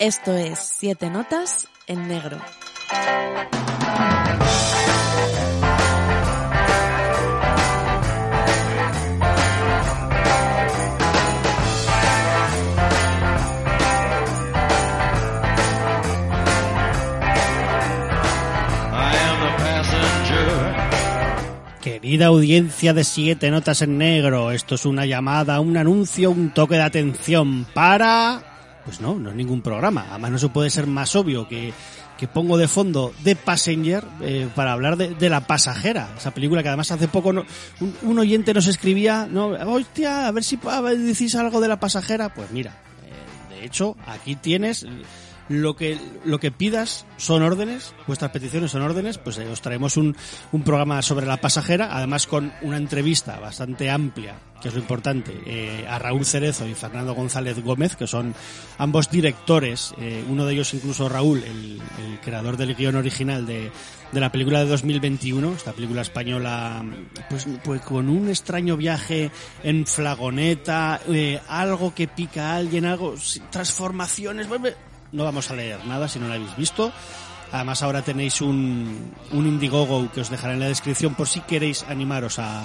Esto es Siete Notas en Negro. Querida audiencia de Siete Notas en Negro, esto es una llamada, un anuncio, un toque de atención para... Pues no, no es ningún programa. Además no se puede ser más obvio que, que pongo de fondo The Passenger eh, para hablar de, de, La Pasajera, esa película que además hace poco no, un, oyente nos escribía, no, hostia, a ver si a decís algo de La Pasajera. Pues mira, eh, de hecho, aquí tienes lo que lo que pidas son órdenes, vuestras peticiones son órdenes, pues eh, os traemos un, un, programa sobre la pasajera, además con una entrevista bastante amplia, que es lo importante, eh, a Raúl Cerezo y Fernando González Gómez, que son ambos directores, eh, uno de ellos incluso Raúl, el, el creador del guion original de, de la película de 2021, esta película española, pues, pues con un extraño viaje en flagoneta, eh, algo que pica a alguien, algo, transformaciones, no vamos a leer nada si no lo habéis visto. Además ahora tenéis un, un Indiegogo que os dejaré en la descripción por si queréis animaros a,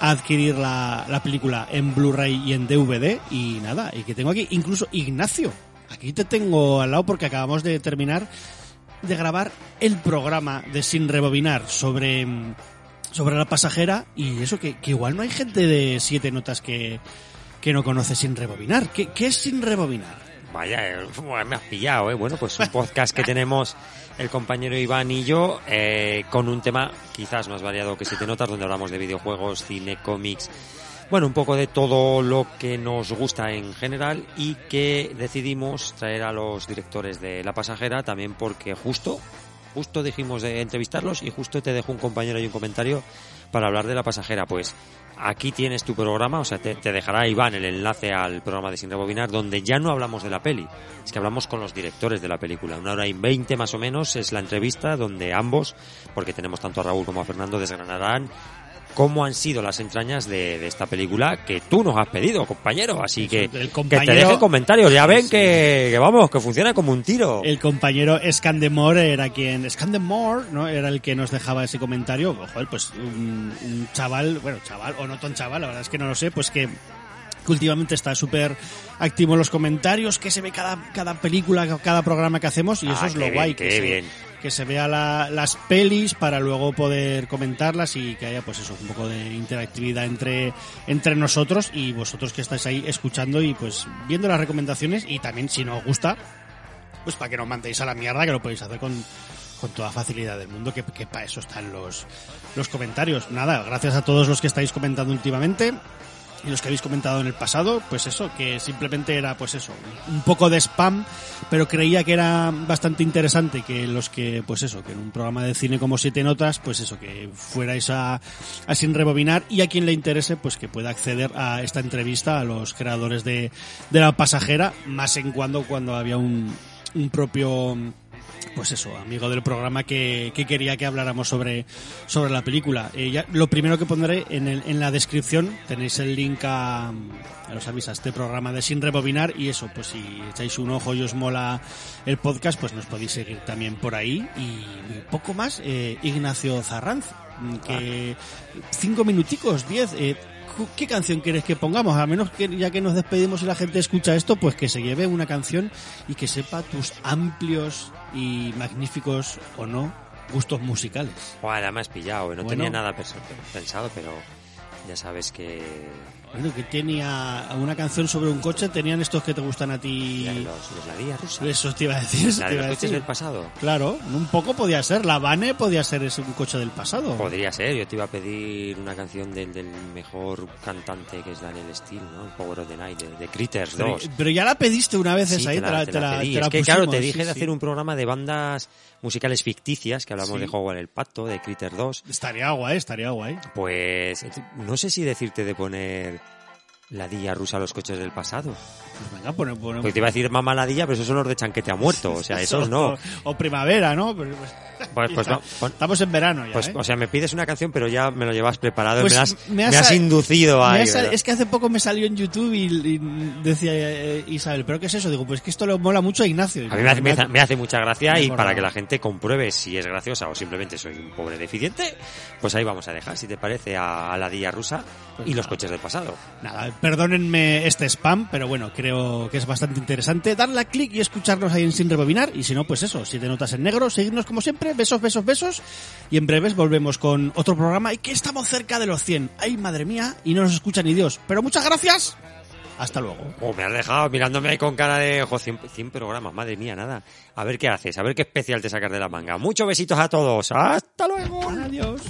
a adquirir la, la película en Blu-ray y en DVD. Y nada, y que tengo aquí incluso Ignacio. Aquí te tengo al lado porque acabamos de terminar de grabar el programa de Sin Rebobinar sobre, sobre la pasajera y eso que, que igual no hay gente de siete notas que, que no conoce Sin Rebobinar. ¿Qué, qué es Sin Rebobinar? Vaya, me has pillado, ¿eh? Bueno, pues un podcast que tenemos el compañero Iván y yo eh, con un tema quizás más variado que Siete Notas, donde hablamos de videojuegos, cine, cómics, bueno, un poco de todo lo que nos gusta en general y que decidimos traer a los directores de La Pasajera también porque justo, justo dijimos de entrevistarlos y justo te dejo un compañero y un comentario para hablar de La Pasajera. Pues aquí tienes tu programa, o sea, te, te, dejará Iván el enlace al programa de Sin Rebobinar, donde ya no hablamos de la peli, es que hablamos con los directores de la película. Una hora y veinte más o menos es la entrevista donde ambos, porque tenemos tanto a Raúl como a Fernando, desgranarán cómo han sido las entrañas de, de, esta película que tú nos has pedido, compañero. Así que, compañero, que te dejen comentarios. Ya ven sí. que, que, vamos, que funciona como un tiro. El compañero Scandemore era quien, Scandemore, ¿no? Era el que nos dejaba ese comentario. Joder, pues un, un chaval, bueno, chaval o no tan chaval, la verdad es que no lo sé, pues que que últimamente está súper activo en los comentarios, que se ve cada, cada película, cada programa que hacemos y ah, eso es lo bien, guay. Que se, bien. Que se vea la, las pelis para luego poder comentarlas y que haya pues eso, un poco de interactividad entre, entre nosotros y vosotros que estáis ahí escuchando y pues viendo las recomendaciones y también si no os gusta, pues para que no mandéis a la mierda, que lo podéis hacer con, con toda facilidad del mundo, que, que para eso están los, los comentarios. Nada, gracias a todos los que estáis comentando últimamente y los que habéis comentado en el pasado, pues eso, que simplemente era pues eso, un poco de spam, pero creía que era bastante interesante que los que, pues eso, que en un programa de cine como Siete Notas, pues eso, que fuerais a, a sin rebobinar y a quien le interese, pues que pueda acceder a esta entrevista a los creadores de, de La Pasajera, más en cuando cuando había un, un propio pues eso, amigo del programa que, que, quería que habláramos sobre, sobre la película. Eh, ya, lo primero que pondré en, el, en la descripción tenéis el link a, a los avisa, este programa de Sin Rebobinar y eso, pues si echáis un ojo y os mola el podcast, pues nos podéis seguir también por ahí y poco más, eh, Ignacio Zarranz, que cinco minuticos, diez, eh, ¿qué canción quieres que pongamos? A menos que ya que nos despedimos y la gente escucha esto, pues que se lleve una canción y que sepa tus amplios y magníficos o no gustos musicales. Bueno, me has pillado, no bueno. tenía nada pensado, pero ya sabes que Bueno, que tenía una canción sobre un coche, tenían estos que te gustan a ti. Los, los ladillas rusas. Eso te iba a decir. eso La te de iba los coches decir. del pasado. Claro, un poco podía ser. La Vane podía ser ese un coche del pasado. Podría ser, yo te iba a pedir una canción del, del mejor cantante que es Daniel Steele, ¿no? El Power of the Night, de, de Critters Pero, 2. pero ya la pediste una vez Sí, esa, ¿eh? te la, te la pedí. te la es que claro, te dije sí, de sí. hacer un programa de bandas musicales ficticias, que hablamos de Juego en el Pacto, de Critter 2. Estaría guay, estaría guay. Pues no sé si decirte de poner ladilla rusa a los coches del pasado. Pues venga, pone, pone- Porque te iba a decir mamá ladilla, pero esos son los de chanquete ha muerto. O sea, esos no. O, primavera, ¿no? Pero, pues, Pues, pues no. pon- Estamos en verano ya, pues, ¿eh? o sea, me pides una canción, pero ya me lo llevas preparado. Pues me has, me me has has sa- inducido ahí. ¿verdad? es que hace poco me salió en YouTube y, y decía eh, Isabel, ¿pero qué es eso? Digo, pues que esto le mola mucho a Ignacio. A mí me hace, me hace- me hace mucha gracia y para que la gente compruebe si es graciosa o simplemente soy un pobre deficiente, pues ahí vamos a dejar, si te parece, a, a la Dilla rusa Pues y los coches del pasado. Nada, perdónenme este spam, pero bueno, creo que es bastante interesante. Darle a clic y escucharnos ahí en Sin Rebobinar. Y si no, pues eso, siete notas en negro, seguirnos como siempre, besos, besos, besos. Y en breves volvemos con otro programa y que estamos cerca de los 100. ¡Ay, madre mía! Y no nos escucha ni Dios. Pero muchas gracias. Hasta luego. Oh, me has dejado mirándome ahí con cara de ojo, 100, 100 programas, madre mía, nada. A ver qué haces, a ver qué especial te sacas de la manga. Muchos besitos a todos. Hasta luego. Adiós.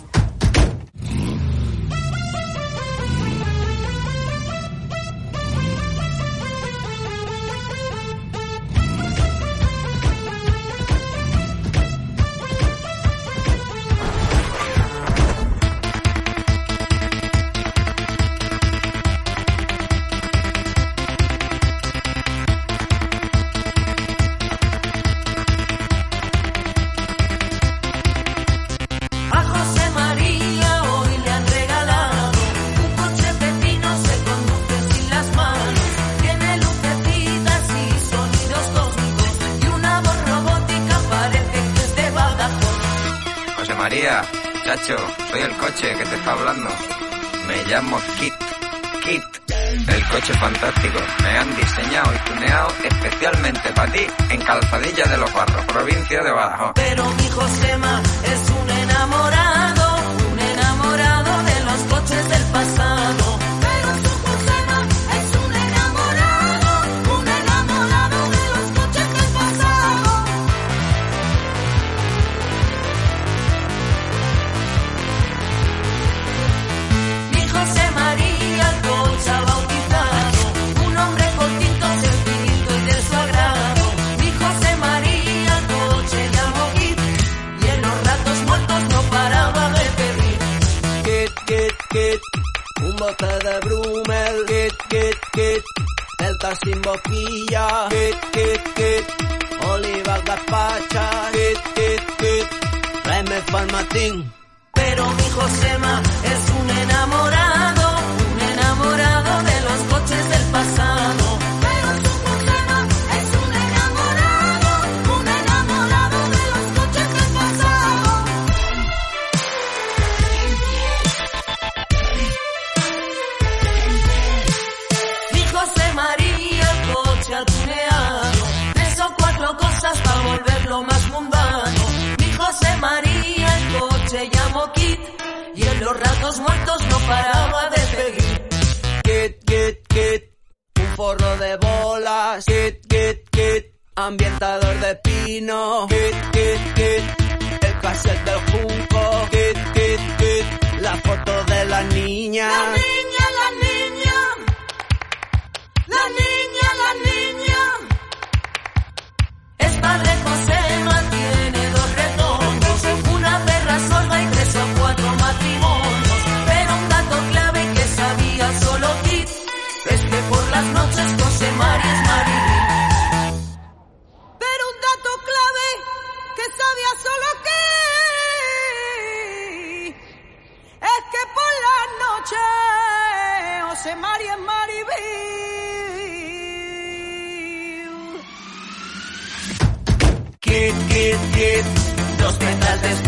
Chacho, soy el coche que te está hablando. Me llamo Kit. Kit. El coche fantástico. Me han diseñado y tuneado especialmente para ti en Calzadilla de los Barros, provincia de Badajoz. Pero mi Josema es un enamorado, kit, el sin boquilla. Kit, kit, kit, oliva gazpacha. Kit, kit, kit, tráeme palmatín. Pero mi Josema es un enamorado, un enamorado de los coches del pasado. Los muertos no paraba de seguir Kit, kit, kit, un forro de bolas. Kit, kit, kit, ambientador de pino. Kit, kit, kit, el cassette del junco. Kit, kit, kit, la foto de la niña. 10, 10, dos metas